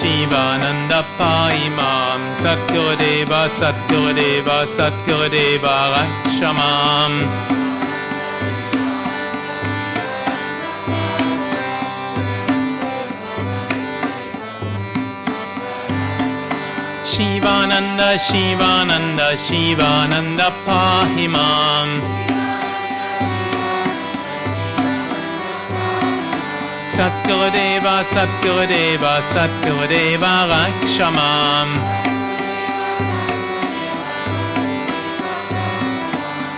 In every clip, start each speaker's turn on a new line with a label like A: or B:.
A: Shivananda, Pahimam. Satgurudeva, Satgurudeva, Satgurudeva, Rakshamam. Shivananda, Shivananda, Shivananda, Shivananda, Pahimam. Satgurudeva, Satgurudeva, Satgurudeva, Rakshamam.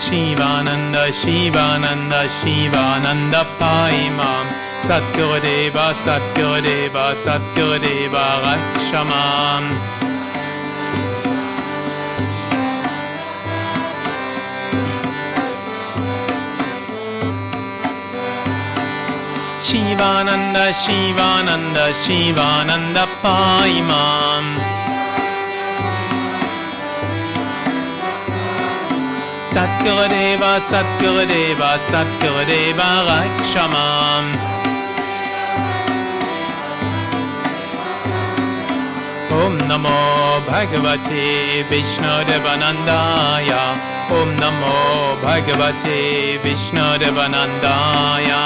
A: Shivananda, Shivananda, Shivananda, Paimam. Satgurudeva, Satgurudeva, Rakshamam. Shivananda, Shivananda, Shivananda, Paimam. Satgurudeva, Satgurudeva, Satgurudeva, Rakshamam. Om Namo Bhagavate Vishnudevanandaya. Om Namo Bhagavate Vishnudevanandaya.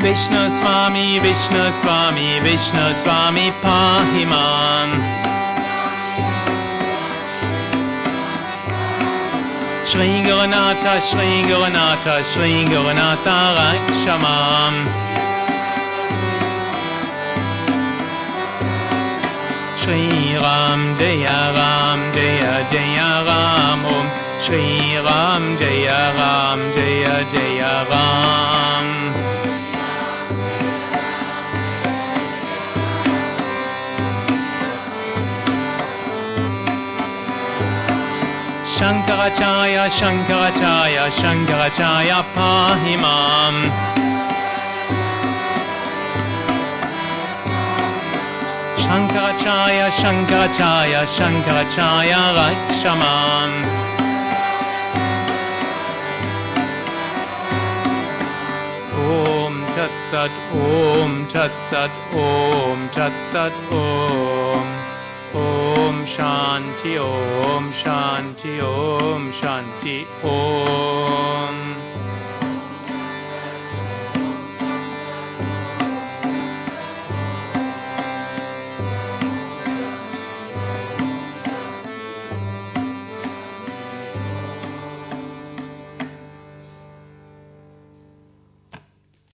A: Vishnu Swami, Vishnu Swami, Vishnu Swami, Pahimam. Shri Gurunatha, Shri Gurunatha, Shri Gurunatha, Rakshamam. Shri Ram, Jaya Ram, Jaya Jaya Ram, Om Shri Ram, Jaya Ram, Jaya Jaya Ram. Shankaracharya, Pahimam. Shankaracharya, Shankaracharya, Shankaracharya, Rakshamam. Om Tat Sat, Om Tat Sat, Om Tat Sat, Shanti Om Shanti Om Shanti Om